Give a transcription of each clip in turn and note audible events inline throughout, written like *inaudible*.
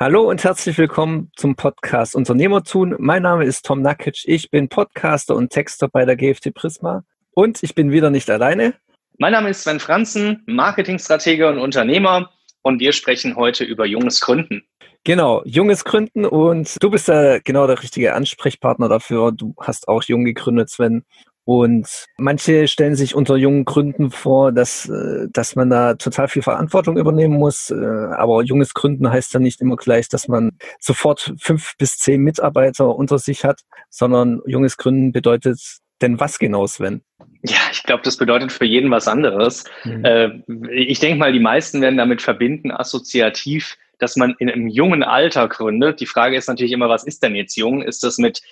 Hallo und herzlich willkommen zum Podcast Unternehmertun. Mein Name ist Tom Nakic. Ich bin Podcaster und Texter bei der GFT Prisma und ich bin wieder nicht alleine. Mein Name ist Sven Franzen, Marketingstratege und Unternehmer und wir sprechen heute über junges Gründen. Genau, junges Gründen und du bist da genau der richtige Ansprechpartner dafür. Du hast auch jung gegründet, Sven. Und manche stellen sich unter jungen Gründen vor, dass, äh, dass man da total viel Verantwortung übernehmen muss. Äh, aber junges Gründen heißt ja nicht immer gleich, dass man sofort fünf bis zehn Mitarbeiter unter sich hat, sondern junges Gründen bedeutet denn was genau, Sven? Ja, ich glaube, das bedeutet für jeden was anderes. Mhm. Äh, ich denke mal, die meisten werden damit verbinden, assoziativ, dass man in einem jungen Alter gründet. Die Frage ist natürlich immer, was ist denn jetzt jung? Ist das mit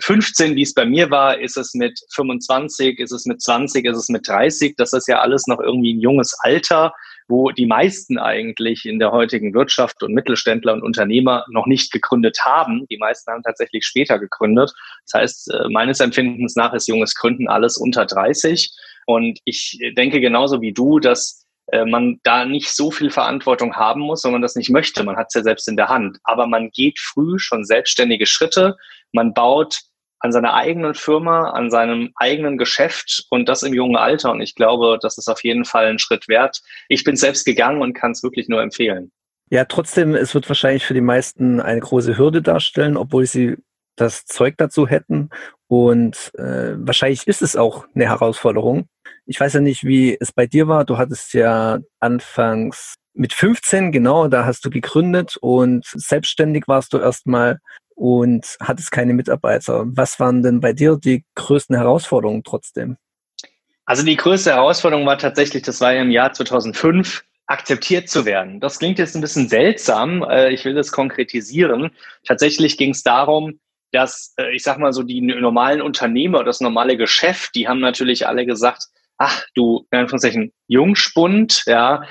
15, wie es bei mir war, ist es mit 25, ist es mit 20, ist es mit 30. Das ist ja alles noch irgendwie ein junges Alter, wo die meisten eigentlich in der heutigen Wirtschaft und Mittelständler und Unternehmer noch nicht gegründet haben. Die meisten haben tatsächlich später gegründet. Das heißt, äh, meines Empfindens nach ist junges Gründen alles unter 30. Und ich denke genauso wie du, dass äh, man da nicht so viel Verantwortung haben muss, wenn man das nicht möchte. Man hat es ja selbst in der Hand. Aber man geht früh schon selbstständige Schritte. Man baut an seiner eigenen Firma, an seinem eigenen Geschäft und das im jungen Alter. Und ich glaube, das ist auf jeden Fall ein Schritt wert. Ich bin selbst gegangen und kann es wirklich nur empfehlen. Ja, trotzdem, es wird wahrscheinlich für die meisten eine große Hürde darstellen, obwohl sie das Zeug dazu hätten. Und äh, wahrscheinlich ist es auch eine Herausforderung. Ich weiß ja nicht, wie es bei dir war. Du hattest ja anfangs mit 15, genau, da hast du gegründet und selbstständig warst du erstmal und hattest keine Mitarbeiter. Was waren denn bei dir die größten Herausforderungen trotzdem? Also die größte Herausforderung war tatsächlich, das war im Jahr 2005, akzeptiert zu werden. Das klingt jetzt ein bisschen seltsam. Äh, ich will das konkretisieren. Tatsächlich ging es darum, dass, äh, ich sag mal so, die normalen Unternehmer, das normale Geschäft, die haben natürlich alle gesagt, ach du, in Anführungszeichen, Jungspund, ja,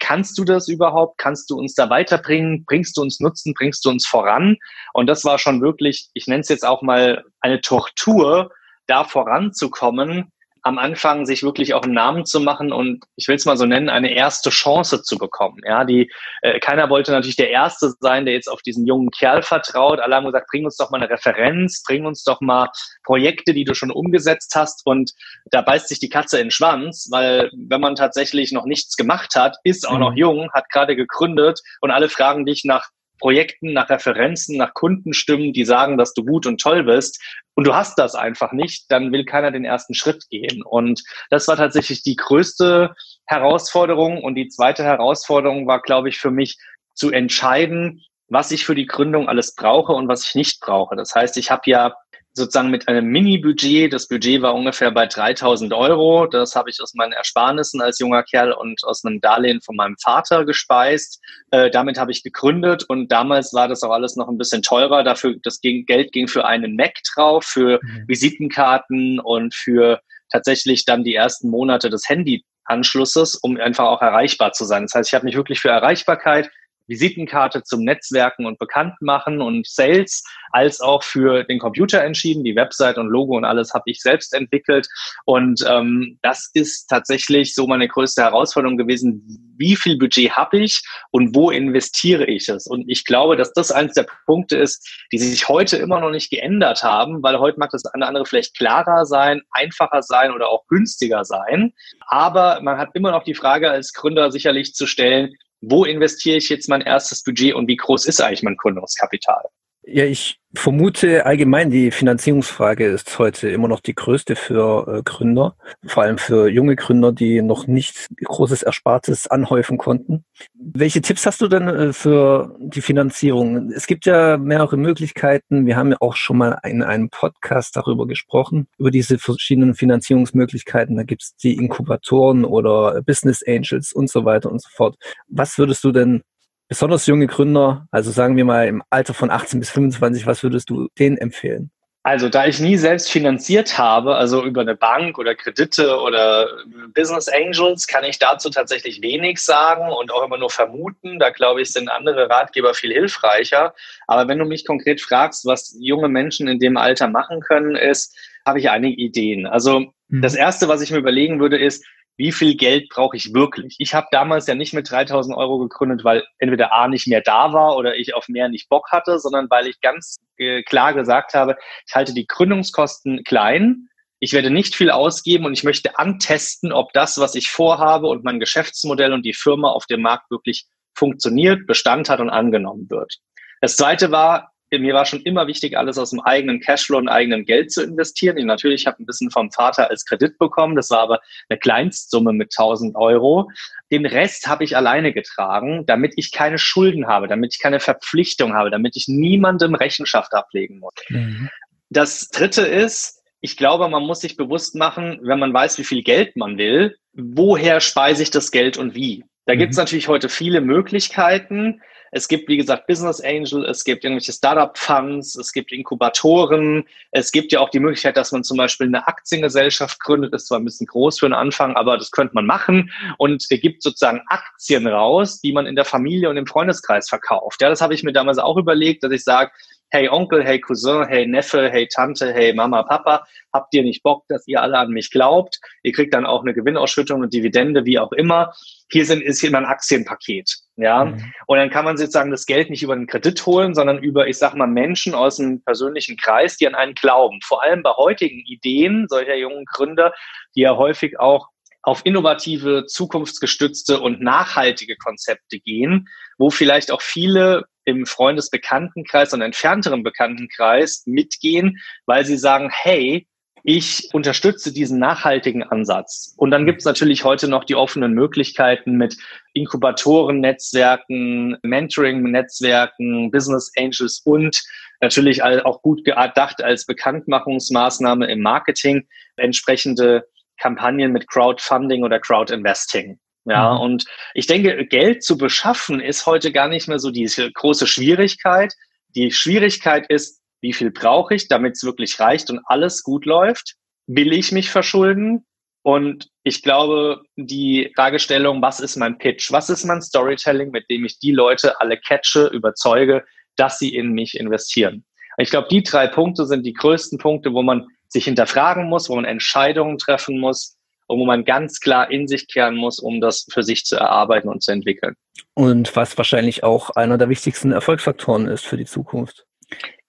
kannst du das überhaupt? Kannst du uns da weiterbringen? Bringst du uns Nutzen? Bringst du uns voran? Und das war schon wirklich, ich nenne es jetzt auch mal eine Tortur, da voranzukommen, am Anfang sich wirklich auch einen Namen zu machen und ich will es mal so nennen, eine erste Chance zu bekommen. Ja, die äh, keiner wollte natürlich der Erste sein, der jetzt auf diesen jungen Kerl vertraut. Alle haben gesagt, bring uns doch mal eine Referenz, bring uns doch mal Projekte, die du schon umgesetzt hast. Und da beißt sich die Katze in den Schwanz, weil wenn man tatsächlich noch nichts gemacht hat, ist auch noch mhm. jung, hat gerade gegründet und alle fragen dich nach Projekten, nach Referenzen, nach Kundenstimmen, die sagen, dass du gut und toll bist und du hast das einfach nicht, dann will keiner den ersten Schritt gehen. Und das war tatsächlich die größte Herausforderung. Und die zweite Herausforderung war, glaube ich, für mich zu entscheiden, was ich für die Gründung alles brauche und was ich nicht brauche. Das heißt, ich habe ja sozusagen mit einem Mini-Budget. Das Budget war ungefähr bei 3000 Euro. Das habe ich aus meinen Ersparnissen als junger Kerl und aus einem Darlehen von meinem Vater gespeist. Äh, damit habe ich gegründet und damals war das auch alles noch ein bisschen teurer. Dafür, das ging, Geld ging für einen Mac drauf, für mhm. Visitenkarten und für tatsächlich dann die ersten Monate des Handyanschlusses, um einfach auch erreichbar zu sein. Das heißt, ich habe mich wirklich für Erreichbarkeit Visitenkarte zum Netzwerken und Bekanntmachen und Sales, als auch für den Computer entschieden. Die Website und Logo und alles habe ich selbst entwickelt. Und ähm, das ist tatsächlich so meine größte Herausforderung gewesen. Wie viel Budget habe ich und wo investiere ich es? Und ich glaube, dass das eines der Punkte ist, die sich heute immer noch nicht geändert haben, weil heute mag das eine andere vielleicht klarer sein, einfacher sein oder auch günstiger sein. Aber man hat immer noch die Frage als Gründer sicherlich zu stellen, wo investiere ich jetzt mein erstes Budget und wie groß ist eigentlich mein Gründungskapital? Ja, ich vermute allgemein, die Finanzierungsfrage ist heute immer noch die größte für äh, Gründer, vor allem für junge Gründer, die noch nicht großes Erspartes anhäufen konnten. Welche Tipps hast du denn äh, für die Finanzierung? Es gibt ja mehrere Möglichkeiten. Wir haben ja auch schon mal in einem Podcast darüber gesprochen, über diese verschiedenen Finanzierungsmöglichkeiten. Da gibt es die Inkubatoren oder Business Angels und so weiter und so fort. Was würdest du denn besonders junge Gründer, also sagen wir mal im Alter von 18 bis 25, was würdest du denen empfehlen? Also da ich nie selbst finanziert habe, also über eine Bank oder Kredite oder Business Angels, kann ich dazu tatsächlich wenig sagen und auch immer nur vermuten. Da glaube ich, sind andere Ratgeber viel hilfreicher. Aber wenn du mich konkret fragst, was junge Menschen in dem Alter machen können, ist, habe ich einige Ideen. Also mhm. das Erste, was ich mir überlegen würde, ist, wie viel Geld brauche ich wirklich? Ich habe damals ja nicht mit 3000 Euro gegründet, weil entweder A nicht mehr da war oder ich auf mehr nicht Bock hatte, sondern weil ich ganz äh, klar gesagt habe, ich halte die Gründungskosten klein. Ich werde nicht viel ausgeben und ich möchte antesten, ob das, was ich vorhabe und mein Geschäftsmodell und die Firma auf dem Markt wirklich funktioniert, Bestand hat und angenommen wird. Das zweite war, mir war schon immer wichtig, alles aus dem eigenen Cashflow und eigenem Geld zu investieren. Ich natürlich habe ein bisschen vom Vater als Kredit bekommen. Das war aber eine Kleinstsumme mit 1000 Euro. Den Rest habe ich alleine getragen, damit ich keine Schulden habe, damit ich keine Verpflichtung habe, damit ich niemandem Rechenschaft ablegen muss. Mhm. Das dritte ist, ich glaube, man muss sich bewusst machen, wenn man weiß, wie viel Geld man will, woher speise ich das Geld und wie. Da mhm. gibt es natürlich heute viele Möglichkeiten. Es gibt, wie gesagt, Business Angel, es gibt irgendwelche Startup-Funds, es gibt Inkubatoren, es gibt ja auch die Möglichkeit, dass man zum Beispiel eine Aktiengesellschaft gründet. Ist zwar ein bisschen groß für den Anfang, aber das könnte man machen. Und es gibt sozusagen Aktien raus, die man in der Familie und im Freundeskreis verkauft. Ja, das habe ich mir damals auch überlegt, dass ich sage, hey Onkel, hey Cousin, hey Neffe, hey Tante, hey Mama, Papa, habt ihr nicht Bock, dass ihr alle an mich glaubt? Ihr kriegt dann auch eine Gewinnausschüttung und Dividende, wie auch immer hier sind, ist hier immer ein Aktienpaket. Ja. Mhm. Und dann kann man sozusagen das Geld nicht über einen Kredit holen, sondern über, ich sag mal, Menschen aus dem persönlichen Kreis, die an einen glauben. Vor allem bei heutigen Ideen solcher jungen Gründer, die ja häufig auch auf innovative, zukunftsgestützte und nachhaltige Konzepte gehen, wo vielleicht auch viele im Freundesbekanntenkreis und entfernteren Bekanntenkreis mitgehen, weil sie sagen, hey, ich unterstütze diesen nachhaltigen Ansatz. Und dann gibt es natürlich heute noch die offenen Möglichkeiten mit Inkubatoren-Netzwerken, Mentoring-Netzwerken, Business Angels und natürlich auch gut gedacht als Bekanntmachungsmaßnahme im Marketing entsprechende Kampagnen mit Crowdfunding oder Crowdinvesting. Ja, mhm. und ich denke, Geld zu beschaffen ist heute gar nicht mehr so diese große Schwierigkeit. Die Schwierigkeit ist, wie viel brauche ich, damit es wirklich reicht und alles gut läuft? Will ich mich verschulden? Und ich glaube, die Fragestellung, was ist mein Pitch? Was ist mein Storytelling, mit dem ich die Leute alle catche, überzeuge, dass sie in mich investieren? Ich glaube, die drei Punkte sind die größten Punkte, wo man sich hinterfragen muss, wo man Entscheidungen treffen muss und wo man ganz klar in sich kehren muss, um das für sich zu erarbeiten und zu entwickeln. Und was wahrscheinlich auch einer der wichtigsten Erfolgsfaktoren ist für die Zukunft.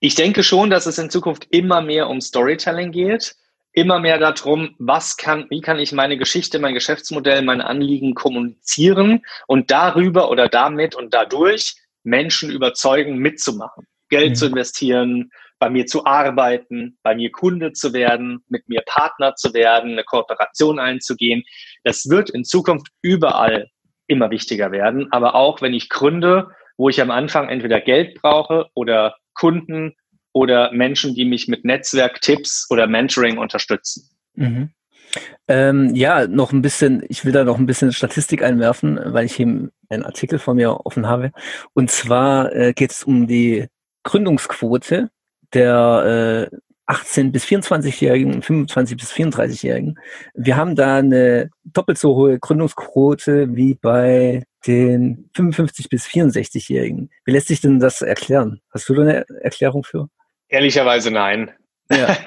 Ich denke schon, dass es in Zukunft immer mehr um Storytelling geht, immer mehr darum, was kann, wie kann ich meine Geschichte, mein Geschäftsmodell, mein Anliegen kommunizieren und darüber oder damit und dadurch Menschen überzeugen, mitzumachen, Geld mhm. zu investieren, bei mir zu arbeiten, bei mir Kunde zu werden, mit mir Partner zu werden, eine Kooperation einzugehen. Das wird in Zukunft überall immer wichtiger werden, aber auch wenn ich gründe, wo ich am Anfang entweder Geld brauche oder Kunden oder Menschen, die mich mit Netzwerktipps oder Mentoring unterstützen. Mhm. Ähm, ja, noch ein bisschen, ich will da noch ein bisschen Statistik einwerfen, weil ich hier einen Artikel von mir offen habe. Und zwar äh, geht es um die Gründungsquote der äh, 18 bis 24-Jährigen, 25 bis 34-Jährigen. Wir haben da eine doppelt so hohe Gründungsquote wie bei den 55 bis 64-Jährigen. Wie lässt sich denn das erklären? Hast du da eine Erklärung für? Ehrlicherweise nein. Ja.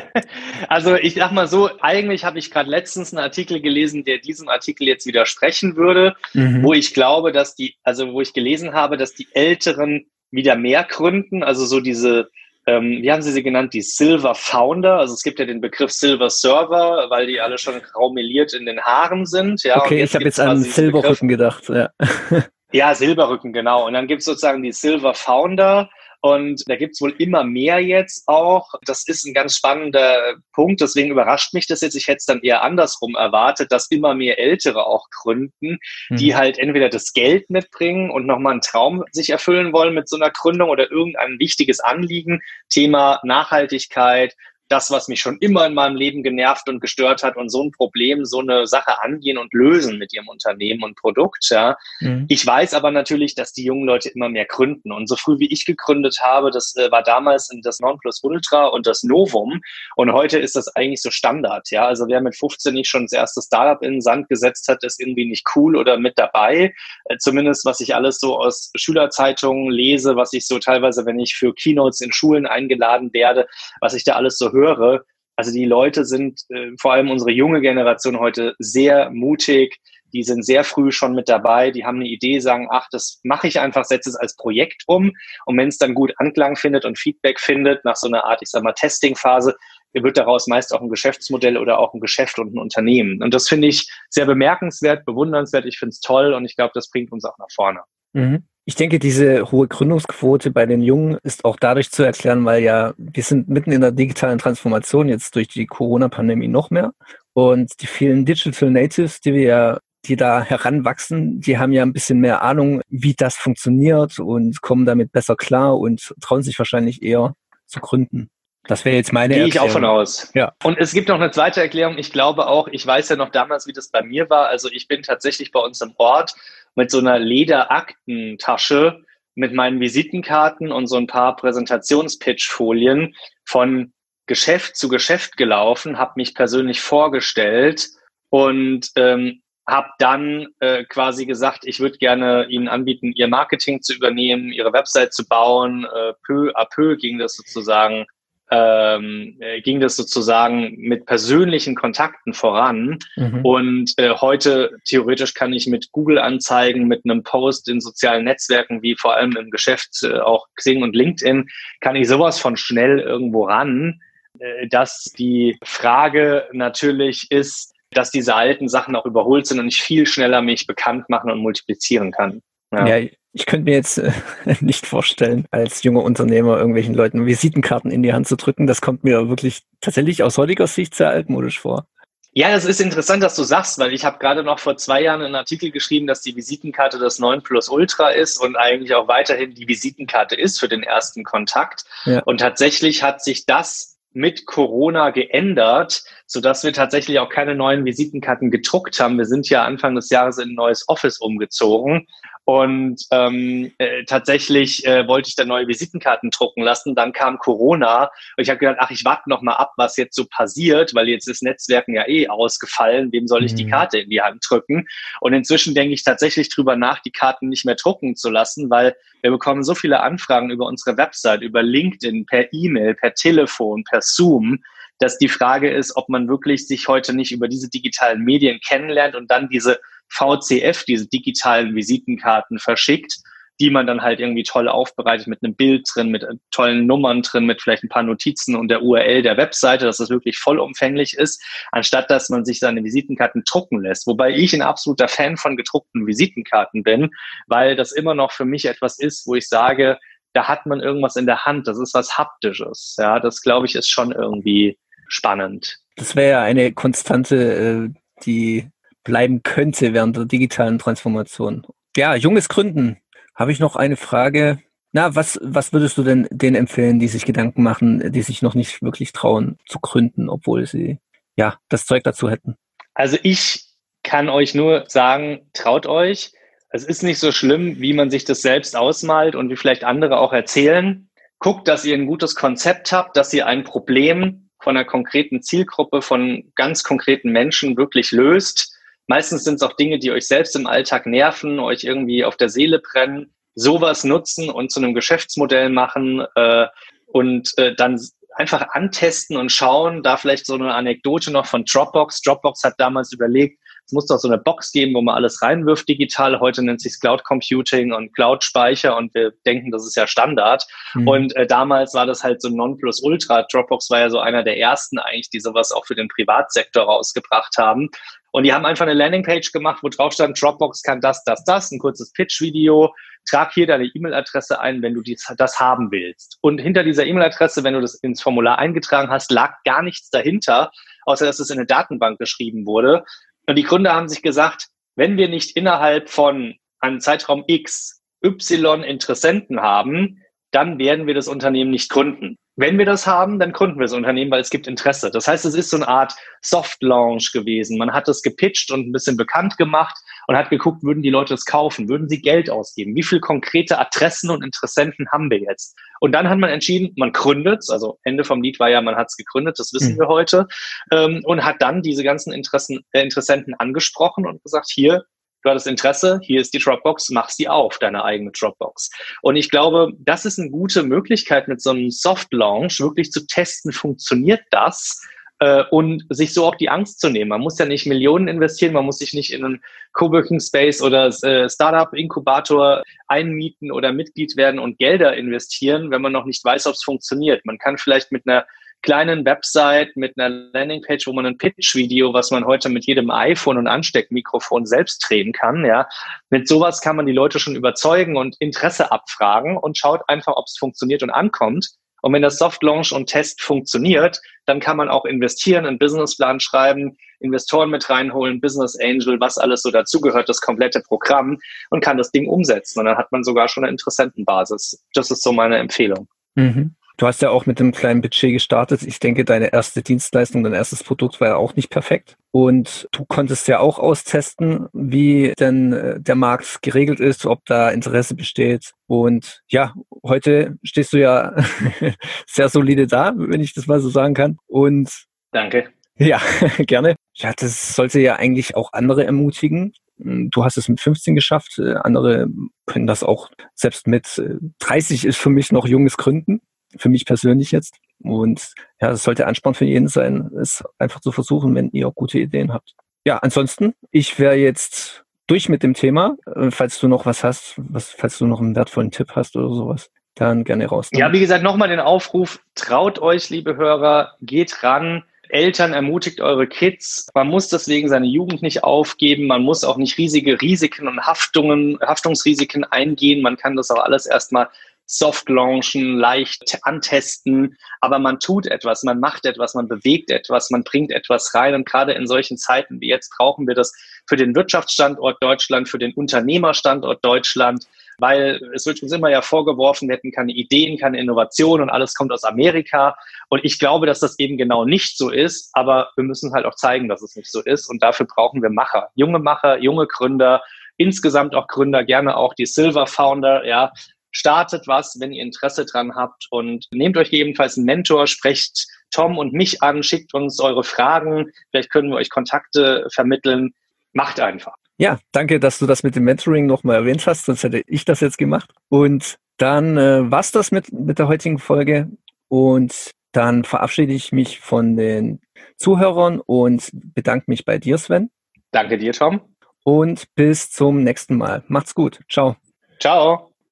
*laughs* also ich sag mal so, eigentlich habe ich gerade letztens einen Artikel gelesen, der diesem Artikel jetzt widersprechen würde, mhm. wo ich glaube, dass die, also wo ich gelesen habe, dass die Älteren wieder mehr gründen, also so diese ähm, wie haben Sie sie genannt, die Silver Founder. Also es gibt ja den Begriff Silver Server, weil die alle schon graumeliert in den Haaren sind. Ja, okay, ich habe jetzt an Silberrücken gedacht. Ja. *laughs* ja, Silberrücken, genau. Und dann gibt es sozusagen die Silver Founder. Und da gibt's wohl immer mehr jetzt auch. Das ist ein ganz spannender Punkt. Deswegen überrascht mich das jetzt. Ich hätte es dann eher andersrum erwartet, dass immer mehr Ältere auch gründen, mhm. die halt entweder das Geld mitbringen und nochmal einen Traum sich erfüllen wollen mit so einer Gründung oder irgendein wichtiges Anliegen. Thema Nachhaltigkeit, das, was mich schon immer in meinem Leben genervt und gestört hat und so ein Problem, so eine Sache angehen und lösen mit ihrem Unternehmen und Produkt. Ja. Mhm. Ich weiß aber natürlich, dass die jungen Leute immer mehr gründen. Und so früh wie ich gegründet habe, das äh, war damals das Nonplusultra und das Novum. Und heute ist das eigentlich so Standard. Ja. Also wer mit 15 nicht schon das erste Startup in den Sand gesetzt hat, ist irgendwie nicht cool oder mit dabei. Äh, zumindest was ich alles so aus Schülerzeitungen lese, was ich so teilweise, wenn ich für Keynotes in Schulen eingeladen werde, was ich da alles so höre höre, Also die Leute sind, äh, vor allem unsere junge Generation heute, sehr mutig. Die sind sehr früh schon mit dabei. Die haben eine Idee, sagen, ach, das mache ich einfach, setze es als Projekt um. Und wenn es dann gut Anklang findet und Feedback findet, nach so einer Art, ich sag mal, Testingphase, wird daraus meist auch ein Geschäftsmodell oder auch ein Geschäft und ein Unternehmen. Und das finde ich sehr bemerkenswert, bewundernswert. Ich finde es toll und ich glaube, das bringt uns auch nach vorne. Mhm. Ich denke, diese hohe Gründungsquote bei den Jungen ist auch dadurch zu erklären, weil ja wir sind mitten in der digitalen Transformation jetzt durch die Corona-Pandemie noch mehr. Und die vielen Digital Natives, die wir ja die da heranwachsen, die haben ja ein bisschen mehr Ahnung, wie das funktioniert und kommen damit besser klar und trauen sich wahrscheinlich eher zu gründen. Das wäre jetzt meine Gehe ich auch von aus. Ja. Und es gibt noch eine zweite Erklärung. Ich glaube auch, ich weiß ja noch damals, wie das bei mir war. Also ich bin tatsächlich bei uns im Ort mit so einer Lederaktentasche mit meinen Visitenkarten und so ein paar Präsentationspitchfolien von Geschäft zu Geschäft gelaufen, habe mich persönlich vorgestellt und ähm, habe dann äh, quasi gesagt, ich würde gerne Ihnen anbieten, Ihr Marketing zu übernehmen, Ihre Website zu bauen. Äh, peu à peu ging das sozusagen ähm, äh, ging das sozusagen mit persönlichen Kontakten voran. Mhm. Und äh, heute theoretisch kann ich mit Google-Anzeigen, mit einem Post in sozialen Netzwerken, wie vor allem im Geschäft, äh, auch Xing und LinkedIn, kann ich sowas von schnell irgendwo ran, äh, dass die Frage natürlich ist, dass diese alten Sachen auch überholt sind und ich viel schneller mich bekannt machen und multiplizieren kann. Ja. ja, ich könnte mir jetzt äh, *laughs* nicht vorstellen, als junger Unternehmer irgendwelchen Leuten Visitenkarten in die Hand zu drücken. Das kommt mir wirklich tatsächlich aus heutiger Sicht sehr altmodisch vor. Ja, das ist interessant, dass du sagst, weil ich habe gerade noch vor zwei Jahren einen Artikel geschrieben, dass die Visitenkarte das 9 Plus Ultra ist und eigentlich auch weiterhin die Visitenkarte ist für den ersten Kontakt. Ja. Und tatsächlich hat sich das mit Corona geändert, so dass wir tatsächlich auch keine neuen Visitenkarten gedruckt haben. Wir sind ja Anfang des Jahres in ein neues Office umgezogen und ähm, äh, tatsächlich äh, wollte ich da neue Visitenkarten drucken lassen. Dann kam Corona und ich habe gedacht, ach, ich warte noch mal ab, was jetzt so passiert, weil jetzt ist Netzwerken ja eh ausgefallen. Wem soll ich mhm. die Karte in die Hand drücken? Und inzwischen denke ich tatsächlich drüber nach, die Karten nicht mehr drucken zu lassen, weil wir bekommen so viele Anfragen über unsere Website, über LinkedIn, per E-Mail, per Telefon, per Zoom dass die Frage ist, ob man wirklich sich heute nicht über diese digitalen Medien kennenlernt und dann diese VCF, diese digitalen Visitenkarten verschickt, die man dann halt irgendwie toll aufbereitet mit einem Bild drin, mit äh, tollen Nummern drin, mit vielleicht ein paar Notizen und der URL der Webseite, dass das wirklich vollumfänglich ist, anstatt dass man sich seine Visitenkarten drucken lässt. Wobei ich ein absoluter Fan von gedruckten Visitenkarten bin, weil das immer noch für mich etwas ist, wo ich sage, da hat man irgendwas in der Hand, das ist was Haptisches. Ja, das glaube ich ist schon irgendwie spannend. Das wäre ja eine Konstante, äh, die bleiben könnte während der digitalen Transformation. Ja, junges Gründen. Habe ich noch eine Frage? Na, was, was würdest du denn denen empfehlen, die sich Gedanken machen, die sich noch nicht wirklich trauen zu gründen, obwohl sie ja das Zeug dazu hätten? Also ich kann euch nur sagen, traut euch. Es ist nicht so schlimm, wie man sich das selbst ausmalt und wie vielleicht andere auch erzählen. Guckt, dass ihr ein gutes Konzept habt, dass ihr ein Problem von einer konkreten Zielgruppe, von ganz konkreten Menschen wirklich löst Meistens sind es auch Dinge, die euch selbst im Alltag nerven, euch irgendwie auf der Seele brennen. Sowas nutzen und zu einem Geschäftsmodell machen äh, und äh, dann einfach antesten und schauen. Da vielleicht so eine Anekdote noch von Dropbox. Dropbox hat damals überlegt, es muss doch so eine Box geben, wo man alles reinwirft digital. Heute nennt sich Cloud Computing und Cloud Speicher und wir denken, das ist ja Standard. Mhm. Und äh, damals war das halt so Nonplusultra. Dropbox war ja so einer der ersten eigentlich, die sowas auch für den Privatsektor rausgebracht haben. Und die haben einfach eine Landingpage gemacht, wo drauf stand, Dropbox kann das, das, das, ein kurzes Pitch-Video. Trag hier deine E-Mail-Adresse ein, wenn du dies, das haben willst. Und hinter dieser E-Mail-Adresse, wenn du das ins Formular eingetragen hast, lag gar nichts dahinter, außer dass es in eine Datenbank geschrieben wurde. Und die Gründer haben sich gesagt, wenn wir nicht innerhalb von einem Zeitraum X Y Interessenten haben, dann werden wir das Unternehmen nicht gründen. Wenn wir das haben, dann gründen wir das Unternehmen, weil es gibt Interesse. Das heißt, es ist so eine Art Soft Launch gewesen. Man hat es gepitcht und ein bisschen bekannt gemacht und hat geguckt, würden die Leute es kaufen? Würden sie Geld ausgeben? Wie viele konkrete Adressen und Interessenten haben wir jetzt? Und dann hat man entschieden, man gründet Also Ende vom Lied war ja, man hat es gegründet, das wissen mhm. wir heute. Ähm, und hat dann diese ganzen Interessen, äh, Interessenten angesprochen und gesagt, hier, du hattest Interesse, hier ist die Dropbox, mach sie auf, deine eigene Dropbox. Und ich glaube, das ist eine gute Möglichkeit, mit so einem Soft Launch wirklich zu testen, funktioniert das? äh, und sich so auch die Angst zu nehmen. Man muss ja nicht Millionen investieren, man muss sich nicht in einen Coworking Space oder äh, Startup Inkubator einmieten oder Mitglied werden und Gelder investieren, wenn man noch nicht weiß, ob es funktioniert. Man kann vielleicht mit einer kleinen Website mit einer Landingpage, wo man ein Pitch-Video, was man heute mit jedem iPhone und Ansteckmikrofon selbst drehen kann, ja, mit sowas kann man die Leute schon überzeugen und Interesse abfragen und schaut einfach, ob es funktioniert und ankommt. Und wenn das Soft Launch und Test funktioniert, dann kann man auch investieren, einen Businessplan schreiben, Investoren mit reinholen, Business Angel, was alles so dazugehört, das komplette Programm und kann das Ding umsetzen. Und dann hat man sogar schon eine Interessentenbasis. Das ist so meine Empfehlung. Mhm. Du hast ja auch mit einem kleinen Budget gestartet. Ich denke, deine erste Dienstleistung, dein erstes Produkt war ja auch nicht perfekt. Und du konntest ja auch austesten, wie denn äh, der Markt geregelt ist, ob da Interesse besteht. Und ja, heute stehst du ja *laughs* sehr solide da, wenn ich das mal so sagen kann. Und danke. Ja, *laughs* gerne. Ja, das sollte ja eigentlich auch andere ermutigen. Du hast es mit 15 geschafft, äh, andere können das auch selbst mit 30 äh, ist für mich noch junges Gründen für mich persönlich jetzt. Und ja, das sollte Ansporn für jeden sein, es einfach zu versuchen, wenn ihr gute Ideen habt. Ja, ansonsten, ich wäre jetzt durch mit dem Thema. Äh, falls du noch was hast, was, falls du noch einen wertvollen Tipp hast oder sowas, dann gerne raus. Ja, wie gesagt, nochmal den Aufruf, traut euch, liebe Hörer, geht ran. Eltern ermutigt eure Kids. Man muss deswegen seine Jugend nicht aufgeben. Man muss auch nicht riesige Risiken und Haftungen, Haftungsrisiken eingehen. Man kann das auch alles erstmal soft launchen, leicht antesten, aber man tut etwas, man macht etwas, man bewegt etwas, man bringt etwas rein. Und gerade in solchen Zeiten wie jetzt brauchen wir das für den Wirtschaftsstandort Deutschland, für den Unternehmerstandort Deutschland, weil es wird uns immer ja vorgeworfen, wir hätten keine Ideen, keine Innovation und alles kommt aus Amerika. Und ich glaube, dass das eben genau nicht so ist, aber wir müssen halt auch zeigen, dass es nicht so ist. Und dafür brauchen wir Macher, junge Macher, junge Gründer, insgesamt auch Gründer, gerne auch die Silver Founder, ja, startet was, wenn ihr Interesse dran habt und nehmt euch gegebenenfalls einen Mentor, sprecht Tom und mich an, schickt uns eure Fragen, vielleicht können wir euch Kontakte vermitteln. Macht einfach. Ja, danke, dass du das mit dem Mentoring nochmal erwähnt hast, sonst hätte ich das jetzt gemacht. Und dann äh, war's das mit, mit der heutigen Folge und dann verabschiede ich mich von den Zuhörern und bedanke mich bei dir, Sven. Danke dir, Tom. Und bis zum nächsten Mal. Macht's gut. Ciao. Ciao.